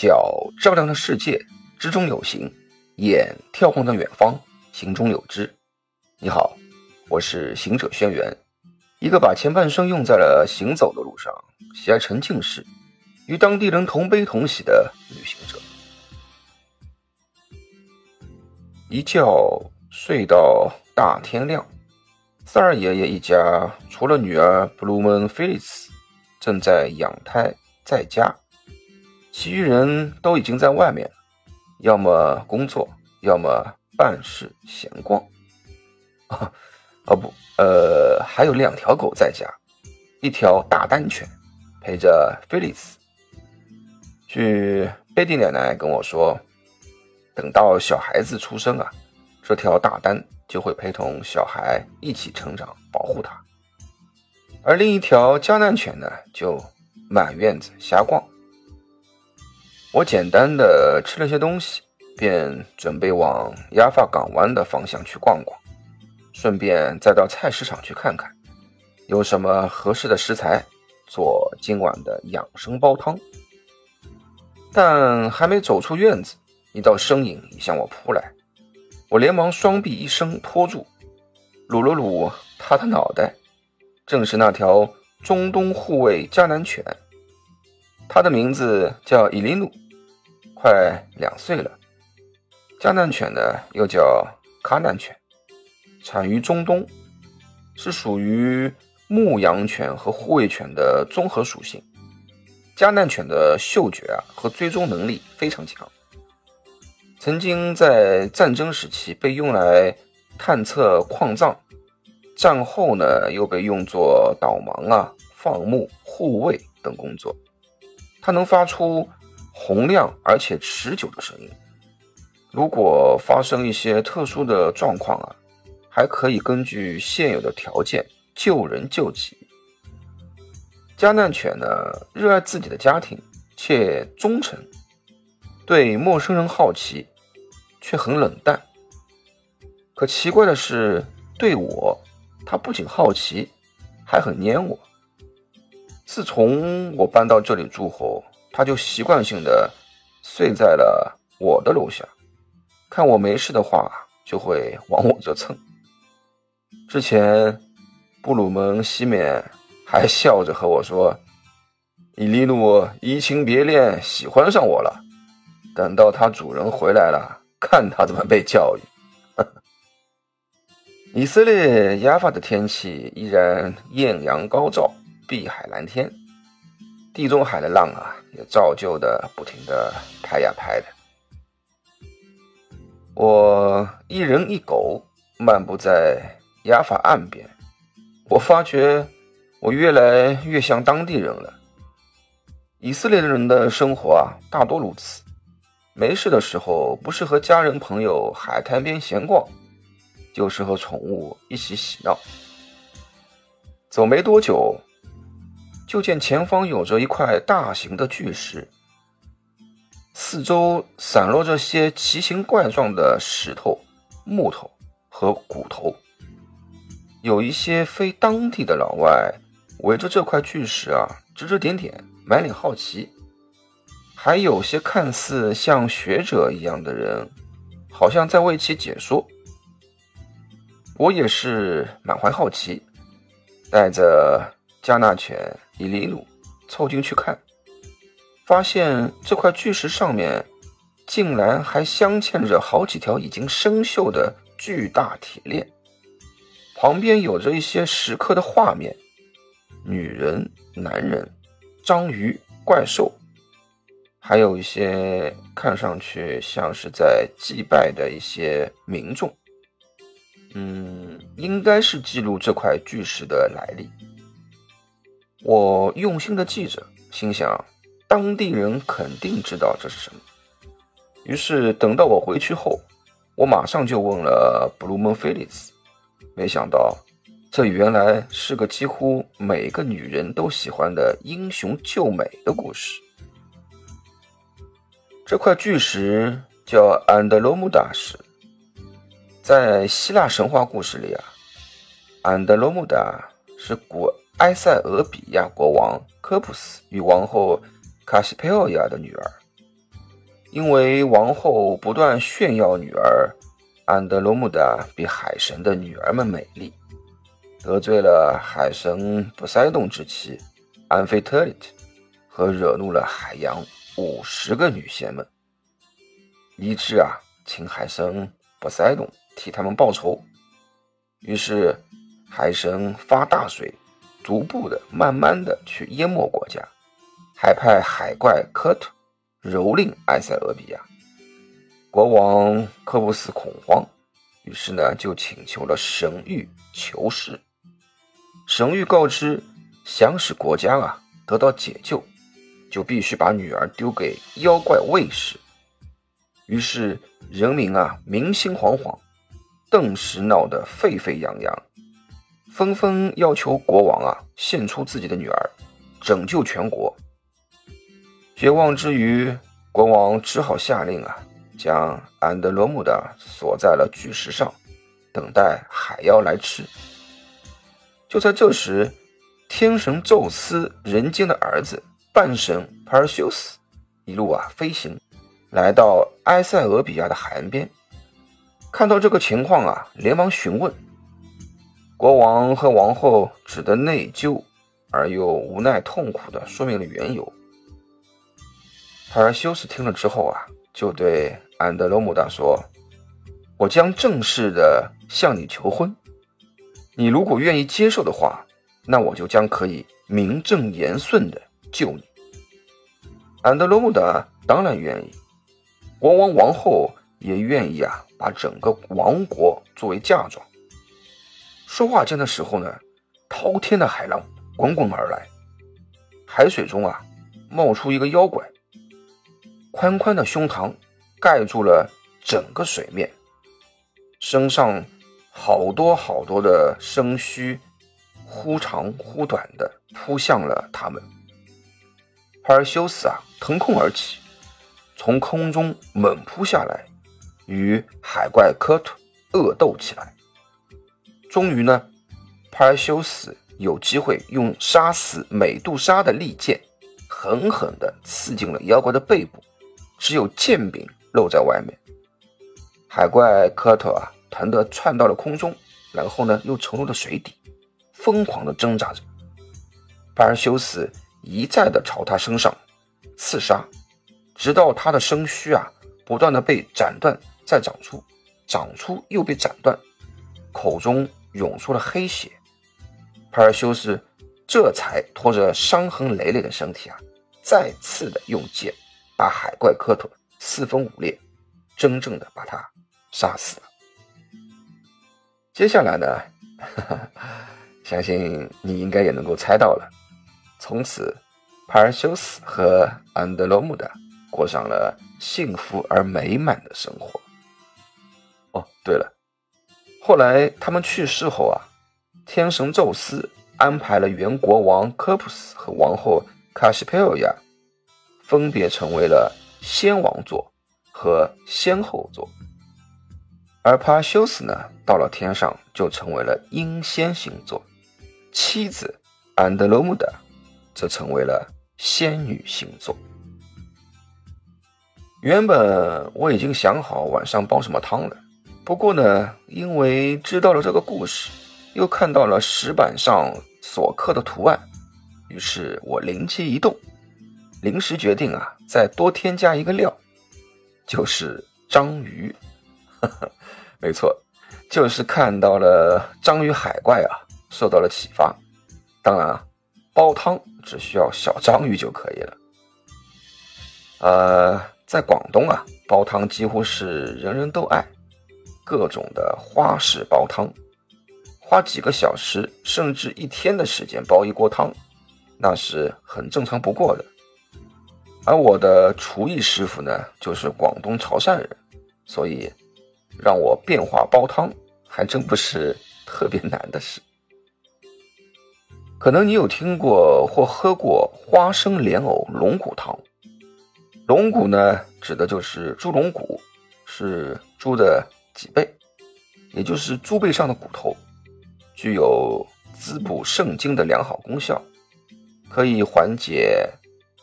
脚照亮了世界，之中有形；眼眺望着远方，行中有知。你好，我是行者轩辕，一个把前半生用在了行走的路上，喜爱沉浸式，与当地人同悲同喜的旅行者。一觉睡到大天亮，三二爷爷一家除了女儿布鲁门菲利斯正在养胎在家，其余人都已经在外面，要么工作，要么办事闲逛。啊，哦不，呃，还有两条狗在家，一条大丹犬陪着菲利斯。据贝蒂奶奶跟我说。等到小孩子出生啊，这条大丹就会陪同小孩一起成长，保护他。而另一条加难犬呢，就满院子瞎逛。我简单的吃了些东西，便准备往亚法港湾的方向去逛逛，顺便再到菜市场去看看，有什么合适的食材做今晚的养生煲汤。但还没走出院子。一道身影已向我扑来，我连忙双臂一伸托住，撸了撸他的脑袋，正是那条中东护卫迦南犬，它的名字叫伊琳努，快两岁了。迦南犬呢，又叫卡南犬，产于中东，是属于牧羊犬和护卫犬的综合属性。迦南犬的嗅觉啊和追踪能力非常强。曾经在战争时期被用来探测矿藏，战后呢又被用作导盲啊、放牧、护卫等工作。它能发出洪亮而且持久的声音。如果发生一些特殊的状况啊，还可以根据现有的条件救人救己。加难犬呢，热爱自己的家庭且忠诚。对陌生人好奇，却很冷淡。可奇怪的是，对我，它不仅好奇，还很黏我。自从我搬到这里住后，他就习惯性的睡在了我的楼下。看我没事的话，就会往我这蹭。之前，布鲁门西缅还笑着和我说：“伊利诺移情别恋，喜欢上我了。”等到他主人回来了，看他怎么被教育。以色列亚法的天气依然艳阳高照，碧海蓝天，地中海的浪啊也照旧的不停的拍呀拍的。我一人一狗漫步在亚法岸边，我发觉我越来越像当地人了。以色列人的生活啊，大多如此。没事的时候，不是和家人朋友海滩边闲逛，就是和宠物一起嬉闹。走没多久，就见前方有着一块大型的巨石，四周散落着些奇形怪状的石头、木头和骨头。有一些非当地的老外围着这块巨石啊，指指点点，满脸好奇。还有些看似像学者一样的人，好像在为其解说。我也是满怀好奇，带着加纳犬伊利努凑近去看，发现这块巨石上面竟然还镶嵌着好几条已经生锈的巨大铁链，旁边有着一些石刻的画面：女人、男人、章鱼、怪兽。还有一些看上去像是在祭拜的一些民众，嗯，应该是记录这块巨石的来历。我用心的记着，心想当地人肯定知道这是什么。于是等到我回去后，我马上就问了布鲁蒙菲利斯，没想到这原来是个几乎每个女人都喜欢的英雄救美的故事。这块巨石叫安德罗姆达石，在希腊神话故事里啊，安德罗姆达是古埃塞俄比亚国王科普斯与王后卡西佩奥亚的女儿。因为王后不断炫耀女儿安德罗穆达比海神的女儿们美丽，得罪了海神波塞冬之妻安菲特里特，和惹怒了海洋五十个女仙们，一致啊，请海神波塞冬替他们报仇。于是，海神发大水，逐步的、慢慢的去淹没国家，还派海怪科特。蹂躏埃塞俄比亚，国王科布斯恐慌，于是呢就请求了神谕求事。神谕告知，想使国家啊得到解救，就必须把女儿丢给妖怪卫士。于是人民啊民心惶惶，顿时闹得沸沸扬扬，纷纷要求国王啊献出自己的女儿，拯救全国。绝望之余，国王只好下令啊，将安德罗姆的锁在了巨石上，等待海妖来吃。就在这时，天神宙斯人间的儿子半神帕尔修斯一路啊飞行，来到埃塞俄比亚的海岸边，看到这个情况啊，连忙询问。国王和王后只得内疚而又无奈痛苦地说明了缘由。帕尔修斯听了之后啊，就对安德罗姆达说：“我将正式的向你求婚，你如果愿意接受的话，那我就将可以名正言顺的救你。”安德罗姆达当然愿意，国王王后也愿意啊，把整个王国作为嫁妆。说话间的时候呢，滔天的海浪滚滚而来，海水中啊，冒出一个妖怪。宽宽的胸膛盖住了整个水面，身上好多好多的身须，忽长忽短的扑向了他们。帕尔修斯啊，腾空而起，从空中猛扑下来，与海怪科图恶斗起来。终于呢，帕尔修斯有机会用杀死美杜莎的利剑，狠狠地刺进了妖怪的背部。只有剑柄露在外面，海怪科特啊，疼得窜到了空中，然后呢，又沉入了水底，疯狂的挣扎着。帕尔修斯一再的朝他身上刺杀，直到他的身躯啊，不断的被斩断，再长出，长出又被斩断，口中涌出了黑血。帕尔修斯这才拖着伤痕累累的身体啊，再次的用剑。把海怪科特四分五裂，真正的把他杀死了。接下来呢，相信你应该也能够猜到了。从此，帕尔修斯和安德罗姆达过上了幸福而美满的生活。哦，对了，后来他们去世后啊，天神宙斯安排了原国王科普斯和王后卡西佩欧亚。分别成为了先王座和先后座，而帕修斯呢，到了天上就成为了英仙星座，妻子安德罗姆达则成为了仙女星座。原本我已经想好晚上煲什么汤了，不过呢，因为知道了这个故事，又看到了石板上所刻的图案，于是我灵机一动。临时决定啊，再多添加一个料，就是章鱼。没错，就是看到了章鱼海怪啊，受到了启发。当然啊，煲汤只需要小章鱼就可以了。呃，在广东啊，煲汤几乎是人人都爱，各种的花式煲汤，花几个小时甚至一天的时间煲一锅汤，那是很正常不过的。而我的厨艺师傅呢，就是广东潮汕人，所以让我变化煲汤还真不是特别难的事。可能你有听过或喝过花生莲藕龙骨汤，龙骨呢指的就是猪龙骨，是猪的脊背，也就是猪背上的骨头，具有滋补肾精的良好功效，可以缓解。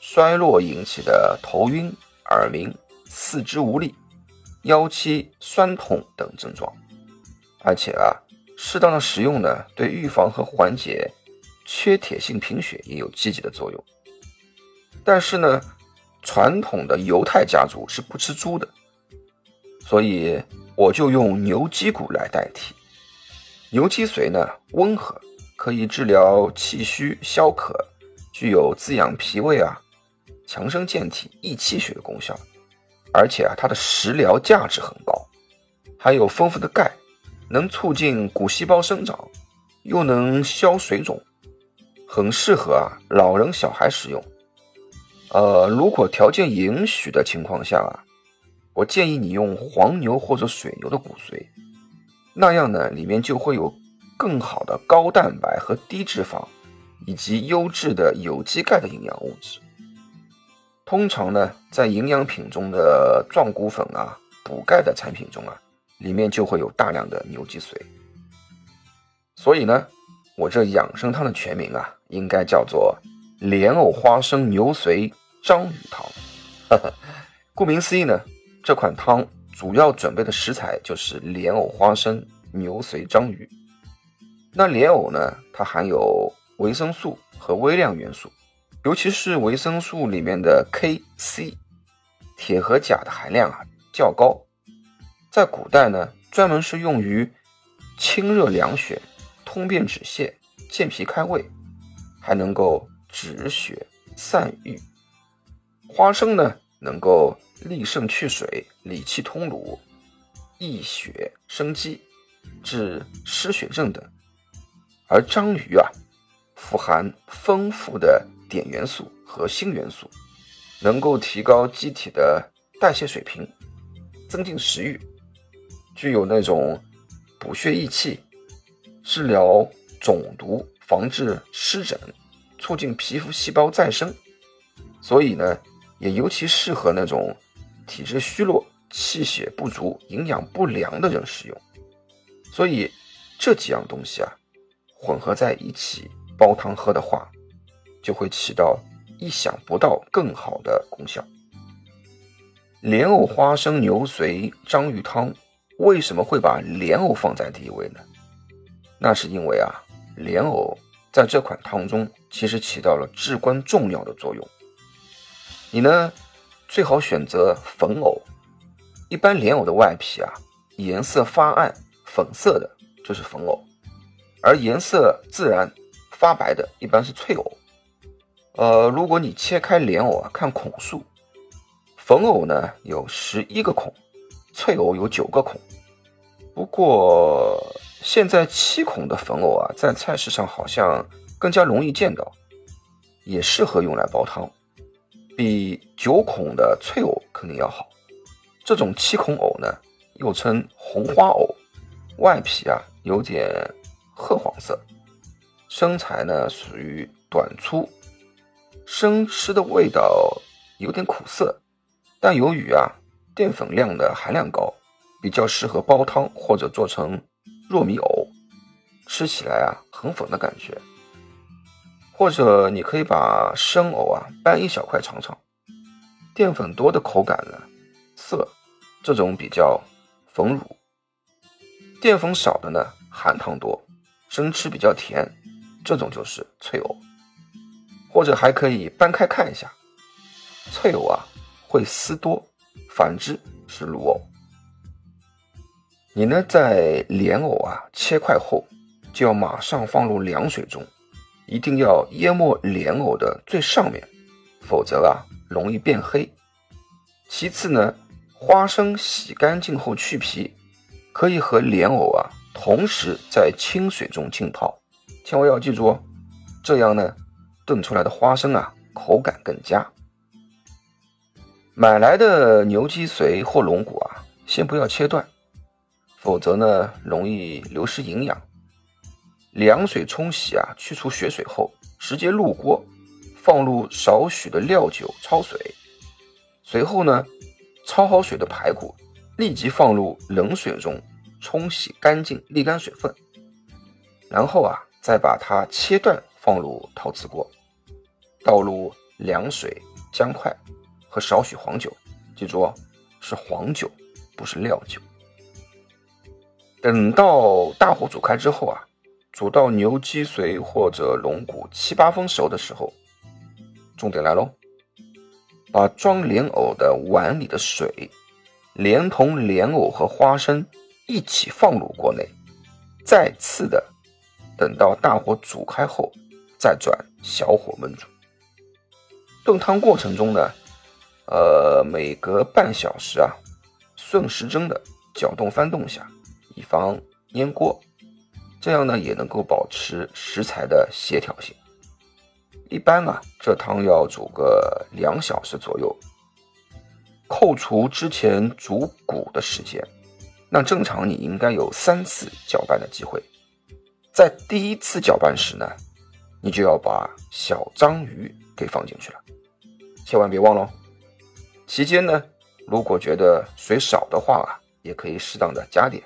衰落引起的头晕、耳鸣、四肢无力、腰膝酸痛等症状。而且啊，适当的食用呢，对预防和缓解缺铁性贫血也有积极的作用。但是呢，传统的犹太家族是不吃猪的，所以我就用牛脊骨来代替。牛脊髓呢，温和，可以治疗气虚消渴，具有滋养脾胃啊、强身健体、益气血的功效。而且啊，它的食疗价值很高，含有丰富的钙。能促进骨细胞生长，又能消水肿，很适合啊老人小孩使用。呃，如果条件允许的情况下啊，我建议你用黄牛或者水牛的骨髓，那样呢里面就会有更好的高蛋白和低脂肪，以及优质的有机钙的营养物质。通常呢，在营养品中的壮骨粉啊，补钙的产品中啊。里面就会有大量的牛脊髓，所以呢，我这养生汤的全名啊，应该叫做莲藕花生牛髓章鱼汤。顾名思义呢，这款汤主要准备的食材就是莲藕花生牛髓章鱼。那莲藕呢，它含有维生素和微量元素，尤其是维生素里面的 K、C，铁和钾的含量啊较高。在古代呢，专门是用于清热凉血、通便止泻、健脾开胃，还能够止血散瘀。花生呢，能够利肾去水、理气通乳、益血生肌、治失血症等。而章鱼啊，富含丰富的碘元素和锌元素，能够提高机体的代谢水平，增进食欲。具有那种补血益气、治疗肿毒、防治湿疹、促进皮肤细胞再生，所以呢，也尤其适合那种体质虚弱、气血不足、营养不良的人使用。所以这几样东西啊，混合在一起煲汤喝的话，就会起到意想不到更好的功效。莲藕花生牛髓章鱼汤。为什么会把莲藕放在第一位呢？那是因为啊，莲藕在这款汤中其实起到了至关重要的作用。你呢，最好选择粉藕。一般莲藕的外皮啊，颜色发暗粉色的，就是粉藕；而颜色自然发白的，一般是脆藕。呃，如果你切开莲藕啊，看孔数，粉藕呢有十一个孔。脆藕有九个孔，不过现在七孔的粉藕啊，在菜市上好像更加容易见到，也适合用来煲汤，比九孔的脆藕肯定要好。这种七孔藕呢，又称红花藕，外皮啊有点褐黄色，身材呢属于短粗，生吃的味道有点苦涩，但由于啊。淀粉量的含量高，比较适合煲汤或者做成糯米藕，吃起来啊很粉的感觉。或者你可以把生藕啊掰一小块尝尝，淀粉多的口感呢涩，这种比较粉乳；淀粉少的呢含糖多，生吃比较甜，这种就是脆藕。或者还可以掰开看一下，脆藕啊会丝多。反之是卤藕。你呢，在莲藕啊切块后，就要马上放入凉水中，一定要淹没莲藕的最上面，否则啊容易变黑。其次呢，花生洗干净后去皮，可以和莲藕啊同时在清水中浸泡，千万要记住哦，这样呢炖出来的花生啊口感更佳。买来的牛脊髓或龙骨啊，先不要切断，否则呢容易流失营养。凉水冲洗啊，去除血水后，直接入锅，放入少许的料酒焯水。随后呢，焯好水的排骨立即放入冷水中冲洗干净，沥干水分。然后啊，再把它切断，放入陶瓷锅，倒入凉水、姜块。和少许黄酒，记住哦，是黄酒，不是料酒。等到大火煮开之后啊，煮到牛脊髓或者龙骨七八分熟的时候，重点来喽，把装莲藕的碗里的水，连同莲藕和花生一起放入锅内，再次的等到大火煮开后，再转小火焖煮。炖汤过程中呢，呃，每隔半小时啊，顺时针的搅动翻动下，以防粘锅，这样呢也能够保持食材的协调性。一般啊，这汤要煮个两小时左右。扣除之前煮骨的时间，那正常你应该有三次搅拌的机会。在第一次搅拌时呢，你就要把小章鱼给放进去了。千万别忘了，期间呢，如果觉得水少的话啊，也可以适当的加点。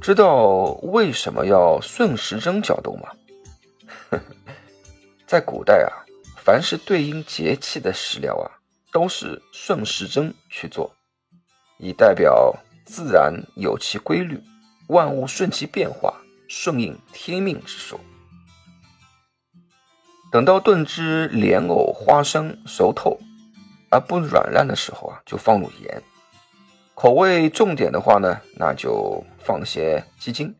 知道为什么要顺时针搅动吗？在古代啊，凡是对应节气的食疗啊，都是顺时针去做，以代表自然有其规律，万物顺其变化，顺应天命之说。等到炖汁莲藕、花生熟透而不软烂的时候啊，就放入盐。口味重点的话呢，那就放些鸡精。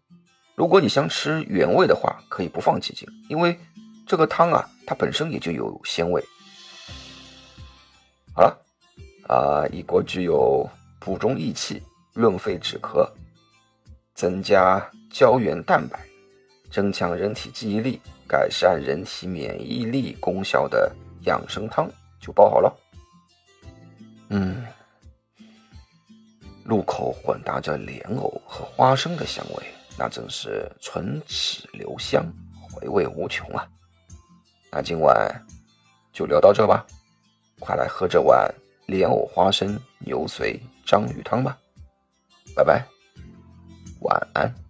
如果你想吃原味的话，可以不放鸡精，因为这个汤啊，它本身也就有鲜味。好了，啊，一锅具有补中益气、润肺止咳、增加胶原蛋白、增强人体记忆力。改善人体免疫力功效的养生汤就煲好了。嗯，入口混搭着莲藕和花生的香味，那真是唇齿留香，回味无穷啊！那今晚就聊到这吧，快来喝这碗莲藕花生牛髓章鱼汤吧！拜拜，晚安。